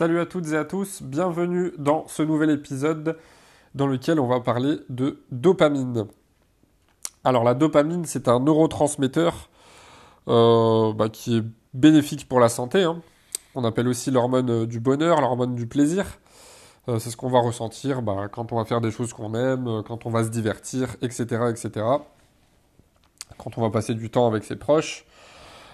Salut à toutes et à tous, bienvenue dans ce nouvel épisode dans lequel on va parler de dopamine. Alors la dopamine, c'est un neurotransmetteur euh, bah, qui est bénéfique pour la santé. Hein. On appelle aussi l'hormone du bonheur, l'hormone du plaisir. Euh, c'est ce qu'on va ressentir bah, quand on va faire des choses qu'on aime, euh, quand on va se divertir, etc., etc. Quand on va passer du temps avec ses proches.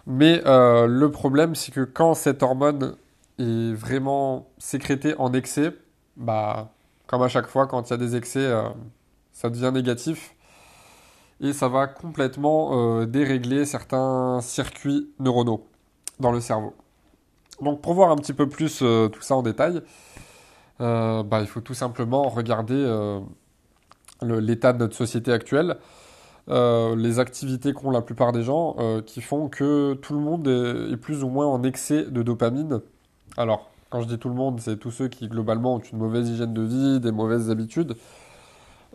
Mais le problème, c'est que quand cette hormone est vraiment sécrétée en excès, bah, comme à chaque fois, quand il y a des excès, ça devient négatif et ça va complètement euh, dérégler certains circuits neuronaux dans le cerveau. Donc pour voir un petit peu plus euh, tout ça en détail, euh, bah, il faut tout simplement regarder l'état de notre société actuelle, les activités qu'ont la plupart des gens qui font que tout le monde est, plus ou moins en excès de dopamine. Alors, quand je dis tout le monde, c'est tous ceux qui globalement ont une mauvaise hygiène de vie, des mauvaises habitudes.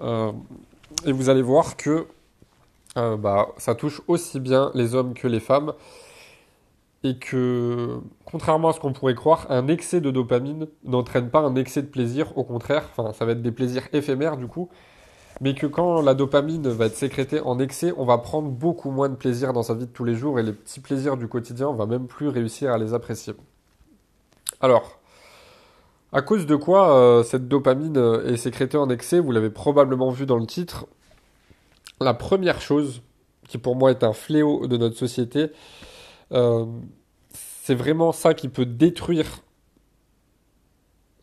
et vous allez voir que euh, bah, ça touche aussi bien les hommes que les femmes. Et que, contrairement à ce qu'on pourrait croire, un excès de dopamine n'entraîne pas un excès de plaisir. Au contraire, ça va être des plaisirs éphémères du coup. Mais que quand la dopamine va être sécrétée en excès, on va prendre beaucoup moins de plaisir dans sa vie de tous les jours et les petits plaisirs du quotidien, on va même plus réussir à les apprécier. Alors, à cause de quoi euh, cette dopamine est sécrétée en excès Vous l'avez probablement vu dans le titre la première chose qui pour moi est un fléau de notre société, euh, c'est vraiment ça qui peut détruire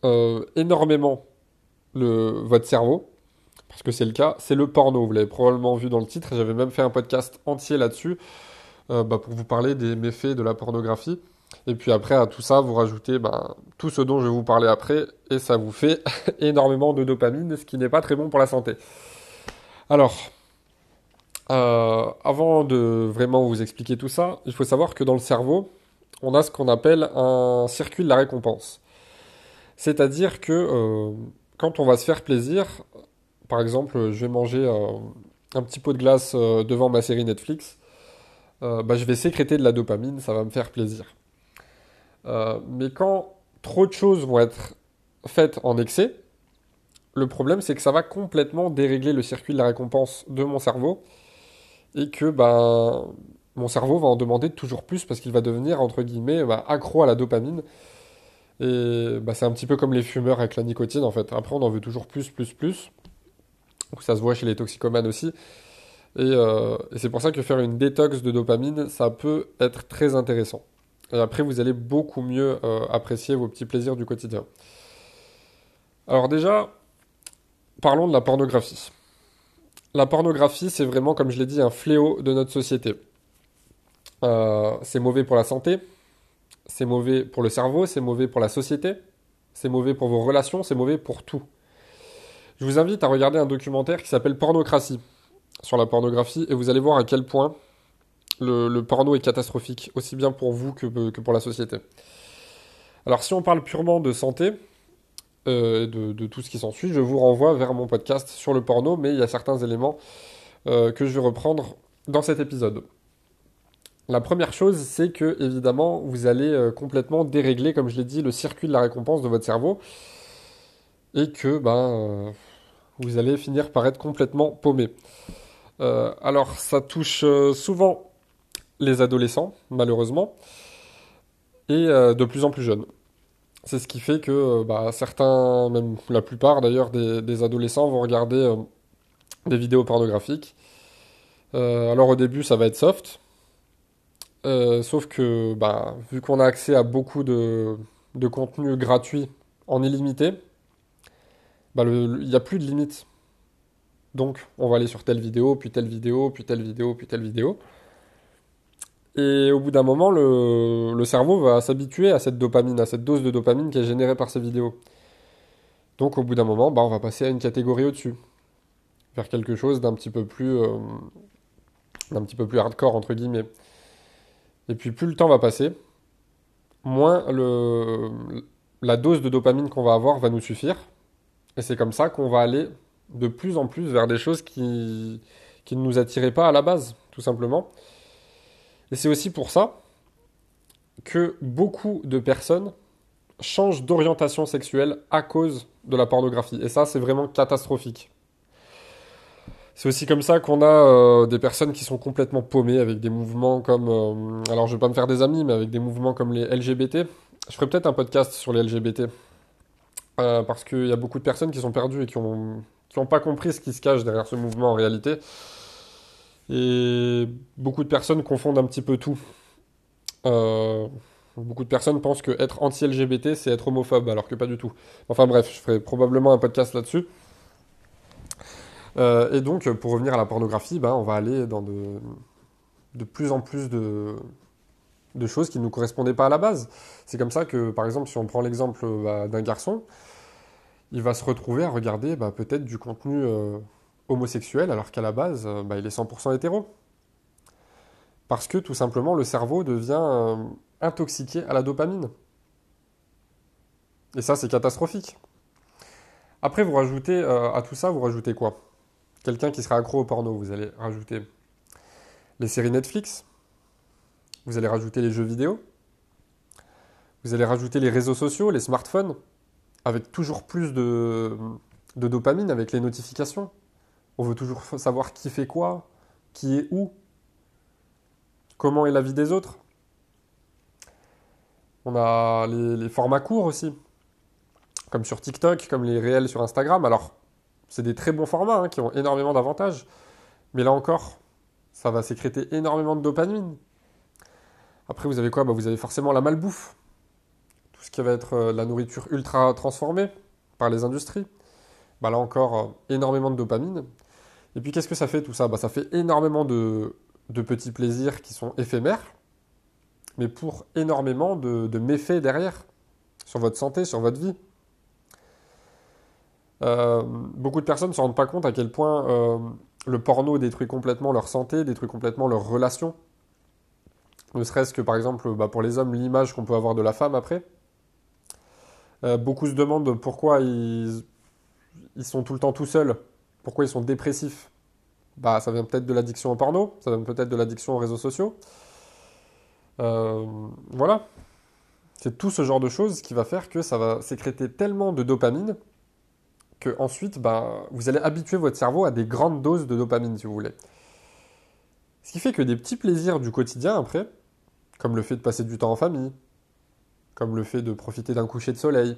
euh, énormément votre cerveau, parce que c'est le cas, c'est le porno. Vous l'avez probablement vu dans le titre, j'avais même fait un podcast entier là-dessus euh, bah, pour vous parler des méfaits de la pornographie. Et puis après, à tout ça, vous rajoutez bah, tout ce dont je vais vous parler après, et ça vous fait énormément de dopamine, ce qui n'est pas très bon pour la santé. Alors, euh, avant de vraiment vous expliquer tout ça, il faut savoir que dans le cerveau, on a ce qu'on appelle un circuit de la récompense. C'est-à-dire que euh, quand on va se faire plaisir, par exemple, je vais manger euh, un petit pot de glace devant ma série Netflix, bah, je vais sécréter de la dopamine, ça va me faire plaisir. Mais quand trop de choses vont être faites en excès, le problème c'est que ça va complètement dérégler le circuit de la récompense de mon cerveau et que bah, mon cerveau va en demander toujours plus parce qu'il va devenir, entre guillemets, bah, accro à la dopamine. Et bah, c'est un petit peu comme les fumeurs avec la nicotine, en fait. Après, on en veut toujours plus, plus, plus. ça se voit chez les toxicomanes aussi. Euh, et, c'est pour ça que faire une détox de dopamine, ça peut être très intéressant. Et après, vous allez beaucoup mieux euh, apprécier vos petits plaisirs du quotidien. Alors déjà, parlons de la pornographie la pornographie, c'est vraiment, comme je l'ai dit, un fléau de notre société. Euh, c'est mauvais pour la santé, c'est mauvais pour le cerveau, c'est mauvais pour la société, c'est mauvais pour vos relations, c'est mauvais pour tout. Je vous invite à regarder un documentaire qui s'appelle Pornocratie sur la pornographie et vous allez voir à quel point le, porno est catastrophique, aussi bien pour vous que pour la société. Alors si on parle purement de santé, euh, de, tout ce qui s'ensuit, je vous renvoie vers mon podcast sur le porno, mais il y a certains éléments euh, que je vais reprendre dans cet épisode. La première chose, c'est que évidemment, vous allez euh, complètement dérégler, comme je l'ai dit, le circuit de la récompense de votre cerveau, et que ben, vous allez finir par être complètement paumé. alors, ça touche souvent les adolescents, malheureusement, et de plus en plus jeunes. C'est ce qui fait que euh, bah, certains, même la plupart d'ailleurs des, adolescents vont regarder euh, des vidéos pornographiques. Euh, alors au début ça va être soft, sauf que bah, vu qu'on a accès à beaucoup de, de contenu gratuit en illimité, bah, il n'y a plus de limite. Donc on va aller sur telle vidéo, puis telle vidéo, puis telle vidéo, puis telle vidéo. Et au bout d'un moment, le, cerveau va s'habituer à cette dopamine, à cette dose de dopamine qui est générée par ces vidéos. Donc au bout d'un moment, bah, on va passer à une catégorie au-dessus. Vers quelque chose d'un petit peu plus. Euh, d'un petit peu plus hardcore, entre guillemets. Et puis plus le temps va passer, moins la dose de dopamine qu'on va avoir va nous suffire. Et c'est comme ça qu'on va aller de plus en plus vers des choses qui, qui ne nous attiraient pas à la base, tout simplement. Et c'est aussi pour ça que beaucoup de personnes changent d'orientation sexuelle à cause de la pornographie. Et ça, c'est vraiment catastrophique. C'est aussi comme ça qu'on a euh, des personnes qui sont complètement paumées avec des mouvements comme... euh, alors je vais pas me faire des amis, mais avec des mouvements comme les LGBT. Je ferai peut-être un podcast sur les LGBT. euh, parce qu'il y a beaucoup de personnes qui sont perdues et qui ont, qui ont pas compris ce qui se cache derrière ce mouvement en réalité. Et beaucoup de personnes confondent un petit peu tout. Euh, beaucoup de personnes pensent que être anti-LGBT, c'est être homophobe, alors que pas du tout. Enfin bref, je ferai probablement un podcast là-dessus. Euh, et donc, pour revenir à la pornographie, ben, on va aller dans de, de plus en plus de, de choses qui ne nous correspondaient pas à la base. C'est comme ça que, par exemple, si on prend l'exemple bah, d'un garçon, il va se retrouver à regarder bah, peut-être du contenu euh, homosexuel, alors qu'à la base, euh, bah, il est 100% hétéro. Parce que tout simplement, le cerveau devient euh, intoxiqué à la dopamine. Et ça, c'est catastrophique. Après, vous rajoutez euh, à tout ça, vous rajoutez quoi? Quelqu'un qui sera accro au porno, vous allez rajouter les séries Netflix, vous allez rajouter les jeux vidéo, vous allez rajouter les réseaux sociaux, les smartphones, avec toujours plus de, de dopamine, avec les notifications. On veut toujours savoir qui fait quoi, qui est où, comment est la vie des autres. On a les, formats courts aussi, comme sur TikTok, comme les réels sur Instagram. Alors, c'est des très bons formats hein, qui ont énormément d'avantages. Mais là encore, ça va sécréter énormément de dopamine. Après, vous avez quoi? Bah, Vous avez forcément la malbouffe. Tout ce qui va être euh, la nourriture ultra transformée par les industries. Bah, là encore, euh, énormément de dopamine. Et puis, qu'est-ce que ça fait tout ça bah, Ça fait énormément de, petits plaisirs qui sont éphémères, mais pour énormément de, méfaits derrière, sur votre santé, sur votre vie. Euh, beaucoup de personnes ne se rendent pas compte à quel point euh, le porno détruit complètement leur santé, détruit complètement leurs relations. Ne serait-ce que par exemple bah, pour les hommes, l'image qu'on peut avoir de la femme après. Euh, beaucoup se demandent pourquoi ils sont tout le temps tout seuls, pourquoi ils sont dépressifs. Bah, ça vient peut-être de l'addiction au porno, ça vient peut-être de l'addiction aux réseaux sociaux. Euh, voilà. C'est tout ce genre de choses qui va faire que ça va sécréter tellement de dopamine que ensuite, bah, vous allez habituer votre cerveau à des grandes doses de dopamine, si vous voulez. Ce qui fait que des petits plaisirs du quotidien, après, comme le fait de passer du temps en famille, comme le fait de profiter d'un coucher de soleil,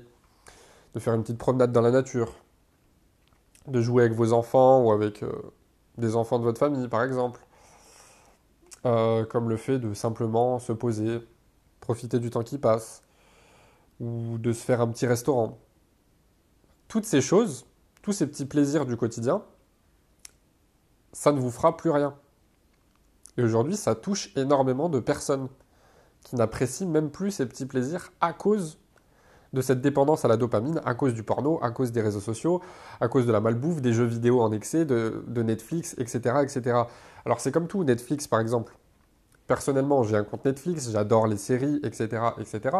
de faire une petite promenade dans la nature, de jouer avec vos enfants ou avec euh, des enfants de votre famille, par exemple, euh, comme le fait de simplement se poser, profiter du temps qui passe, ou de se faire un petit restaurant toutes ces choses, tous ces petits plaisirs du quotidien, ça ne vous fera plus rien. Et aujourd'hui, ça touche énormément de personnes qui n'apprécient même plus ces petits plaisirs à cause de cette dépendance à la dopamine, à cause du porno, à cause des réseaux sociaux, à cause de la malbouffe, des jeux vidéo en excès, de, Netflix, etc., etc. Alors c'est comme tout, Netflix par exemple. Personnellement, j'ai un compte Netflix, j'adore les séries, etc., etc.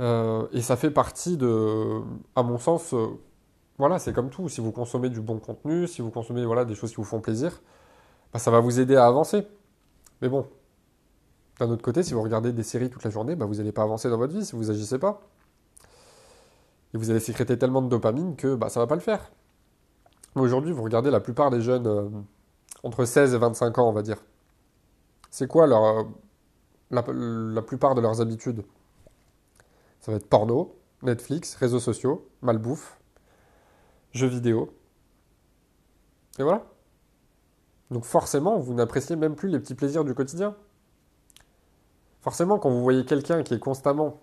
Euh, et ça fait partie de, à mon sens, euh, voilà, c'est comme tout. Si vous consommez du bon contenu, si vous consommez voilà, des choses qui vous font plaisir, bah, ça va vous aider à avancer. Mais bon, d'un autre côté, si vous regardez des séries toute la journée, bah, vous n'allez pas avancer dans votre vie si vous n'agissez pas. Et vous allez sécréter tellement de dopamine que bah, ça ne va pas le faire. Aujourd'hui, vous regardez la plupart des jeunes euh, entre 16 et 25 ans, on va dire. C'est quoi leur, euh, la, la plupart de leurs habitudes? Ça va être porno, Netflix, réseaux sociaux, malbouffe, jeux vidéo. Et voilà. Donc forcément, vous n'appréciez même plus les petits plaisirs du quotidien. Forcément, quand vous voyez quelqu'un qui est constamment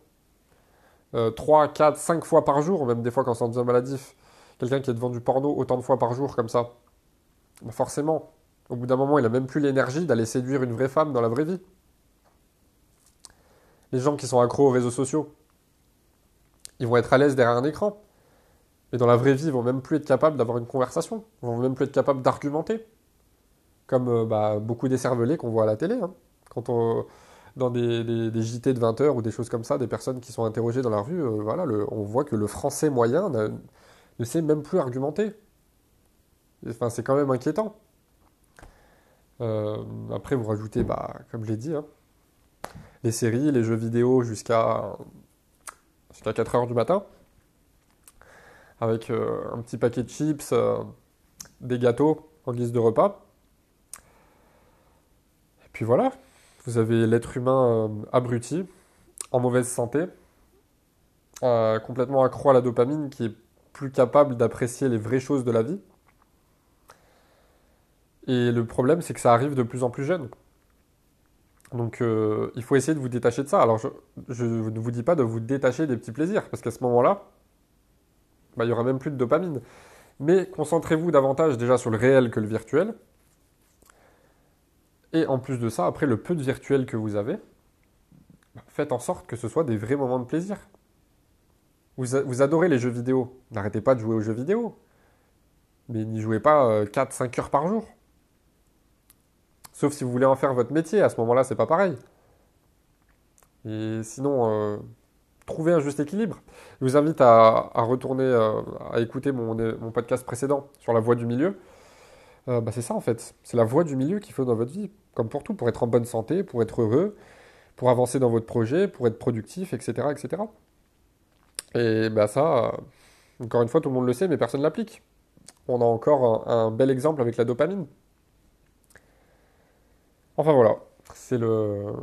euh, 3, 4, 5 fois par jour, même des fois quand ça en devient maladif, quelqu'un qui est devant du porno autant de fois par jour comme ça, bah forcément, au bout d'un moment, il n'a même plus l'énergie d'aller séduire une vraie femme dans la vraie vie. Les gens qui sont accros aux réseaux sociaux, ils vont être à l'aise derrière un écran. Mais dans la vraie vie, ils vont même plus être capables d'avoir une conversation. Ils vont même plus être capables d'argumenter. Comme euh, bah, beaucoup des cervelés qu'on voit à la télé. Hein. Quand on, dans des, JT de 20 heures ou des choses comme ça, des personnes qui sont interrogées dans la rue, euh, voilà, on voit que le français moyen ne, sait même plus argumenter. Enfin, c'est quand même inquiétant. Euh, après, vous rajoutez, bah, comme je l'ai dit, hein, les séries, les jeux vidéo jusqu'à je jusqu'à 4 heures du matin, avec un petit paquet de chips, des gâteaux en guise de repas. Et puis voilà, vous avez l'être humain abruti, en mauvaise santé, complètement accro à la dopamine, qui est plus capable d'apprécier les vraies choses de la vie. Et le problème, c'est que ça arrive de plus en plus jeune. Donc euh, il faut essayer de vous détacher de ça. Alors je, ne vous dis pas de vous détacher des petits plaisirs, parce qu'à ce moment-là, bah, il n'y aura même plus de dopamine. Mais concentrez-vous davantage déjà sur le réel que le virtuel. Et en plus de ça, après le peu de virtuel que vous avez, faites en sorte que ce soit des vrais moments de plaisir. Vous, adorez les jeux vidéo. N'arrêtez pas de jouer aux jeux vidéo. Mais n'y jouez pas 4-5 euh, heures par jour. Sauf si vous voulez en faire votre métier. À ce moment-là, c'est pas pareil. Et sinon, euh, trouvez un juste équilibre. Je vous invite à, retourner, euh, à écouter mon, podcast précédent sur la voie du milieu. Bah c'est ça en fait. C'est la voie du milieu qu'il faut dans votre vie. Comme pour tout, pour être en bonne santé, pour être heureux, pour avancer dans votre projet, pour être productif, etc. etc. Et bah ça, encore une fois, tout le monde le sait, mais personne ne l'applique. On a encore un, bel exemple avec la dopamine. Enfin voilà, c'est le.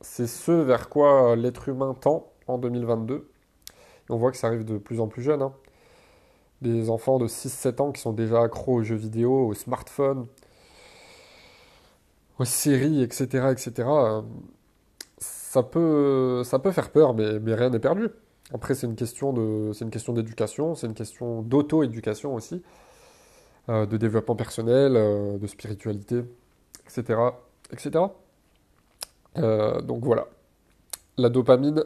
C'est ce vers quoi l'être humain tend en 2022. Et on voit que ça arrive de plus en plus jeune. Hein. Des enfants de 6-7 ans qui sont déjà accros aux jeux vidéo, aux smartphones, aux séries, etc. etc ça peut, ça peut faire peur, mais, mais rien n'est perdu. Après, c'est une question de, c'est une question d'éducation, c'est une question d'auto-éducation aussi, euh, de développement personnel, euh, de spiritualité, etc., etc. Euh, donc voilà. La dopamine,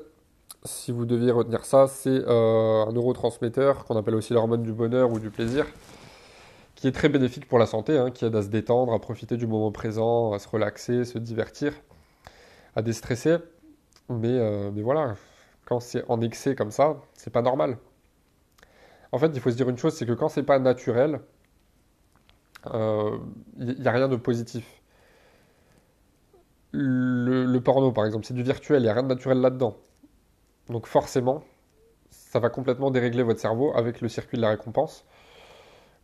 si vous deviez retenir ça, c'est un neurotransmetteur qu'on appelle aussi l'hormone du bonheur ou du plaisir, qui est très bénéfique pour la santé, hein, qui aide à se détendre, à profiter du moment présent, à se relaxer, se divertir, à déstresser. Mais, euh, mais voilà, quand c'est en excès comme ça, c'est pas normal. En fait, il faut se dire une chose, c'est que quand c'est pas naturel, il euh, n'y a rien de positif. Le, porno, par exemple, c'est du virtuel, il n'y a rien de naturel là-dedans. Donc forcément, ça va complètement dérégler votre cerveau avec le circuit de la récompense.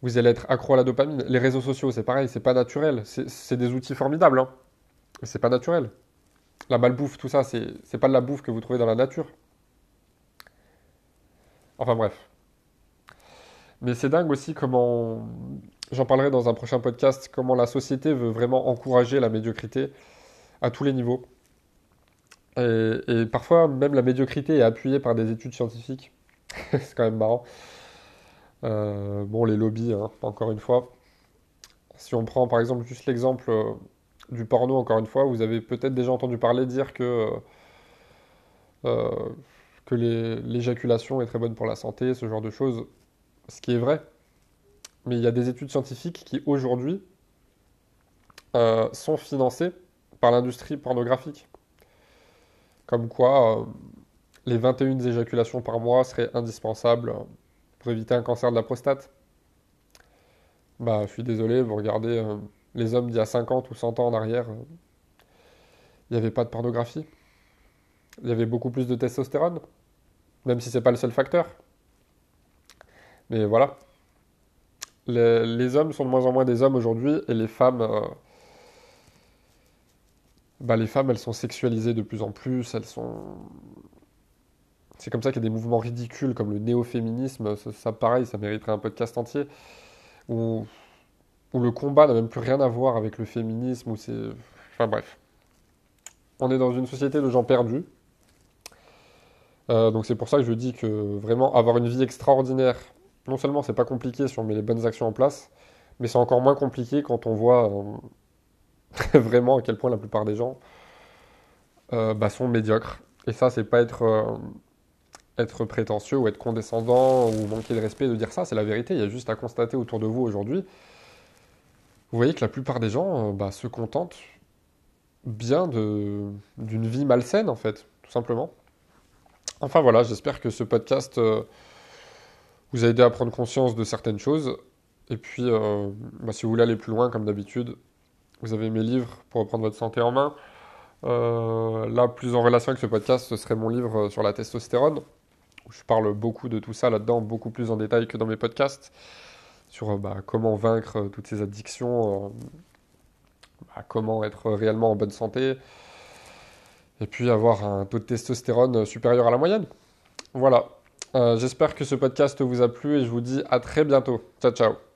Vous allez être accro à la dopamine. Les réseaux sociaux, c'est pareil, c'est pas naturel. C'est des outils formidables, hein. mais c'est pas naturel. La malbouffe, tout ça, c'est pas de la bouffe que vous trouvez dans la nature. Enfin bref. Mais c'est dingue aussi comment, j'en parlerai dans un prochain podcast, comment la société veut vraiment encourager la médiocrité à tous les niveaux. Et, parfois, même la médiocrité est appuyée par des études scientifiques. c'est quand même marrant. Euh, bon, les lobbies, hein, encore une fois. Si on prend par exemple juste l'exemple euh, du porno, encore une fois, vous avez peut-être déjà entendu parler dire que, euh, que l'éjaculation est très bonne pour la santé, ce genre de choses, ce qui est vrai. Mais il y a des études scientifiques qui, aujourd'hui, euh, sont financées par l'industrie pornographique. Comme quoi, euh, les 21 éjaculations par mois seraient indispensables pour éviter un cancer de la prostate. Bah, je suis désolé, vous regardez les hommes d'il y a 50 ou 100 ans en arrière, euh, il n'y avait pas de pornographie. Il y avait beaucoup plus de testostérone, même si ce n'est pas le seul facteur. Mais voilà. Les, hommes sont de moins en moins des hommes aujourd'hui et les femmes. Bah, les femmes, elles sont sexualisées de plus en plus, elles sont. C'est comme ça qu'il y a des mouvements ridicules comme le néo-féminisme, ça, ça, pareil, ça mériterait un podcast entier, où où le combat n'a même plus rien à voir avec le féminisme, où c'est... Enfin bref. On est dans une société de gens perdus. Euh, donc c'est pour ça que je dis que vraiment avoir une vie extraordinaire, non seulement c'est pas compliqué si on met les bonnes actions en place, mais c'est encore moins compliqué quand on voit euh, vraiment à quel point la plupart des gens euh, bah, sont médiocres. Et ça, c'est pas être, être prétentieux ou être condescendant ou manquer de respect de dire ça, c'est la vérité. Il y a juste à constater autour de vous aujourd'hui vous voyez que la plupart des gens euh, bah, se contentent bien d'une vie malsaine, en fait, tout simplement. Enfin voilà, j'espère que ce podcast euh, vous a aidé à prendre conscience de certaines choses. Et puis, euh, bah, si vous voulez aller plus loin, comme d'habitude, vous avez mes livres pour reprendre votre santé en main. là, plus en relation avec ce podcast, ce serait mon livre sur la testostérone, je parle beaucoup de tout ça là-dedans, beaucoup plus en détail que dans mes podcasts, sur bah, comment vaincre toutes ces addictions, bah, comment être réellement en bonne santé, et puis avoir un taux de testostérone supérieur à la moyenne. Voilà. Euh, j'espère que ce podcast vous a plu et je vous dis à très bientôt. Ciao ciao.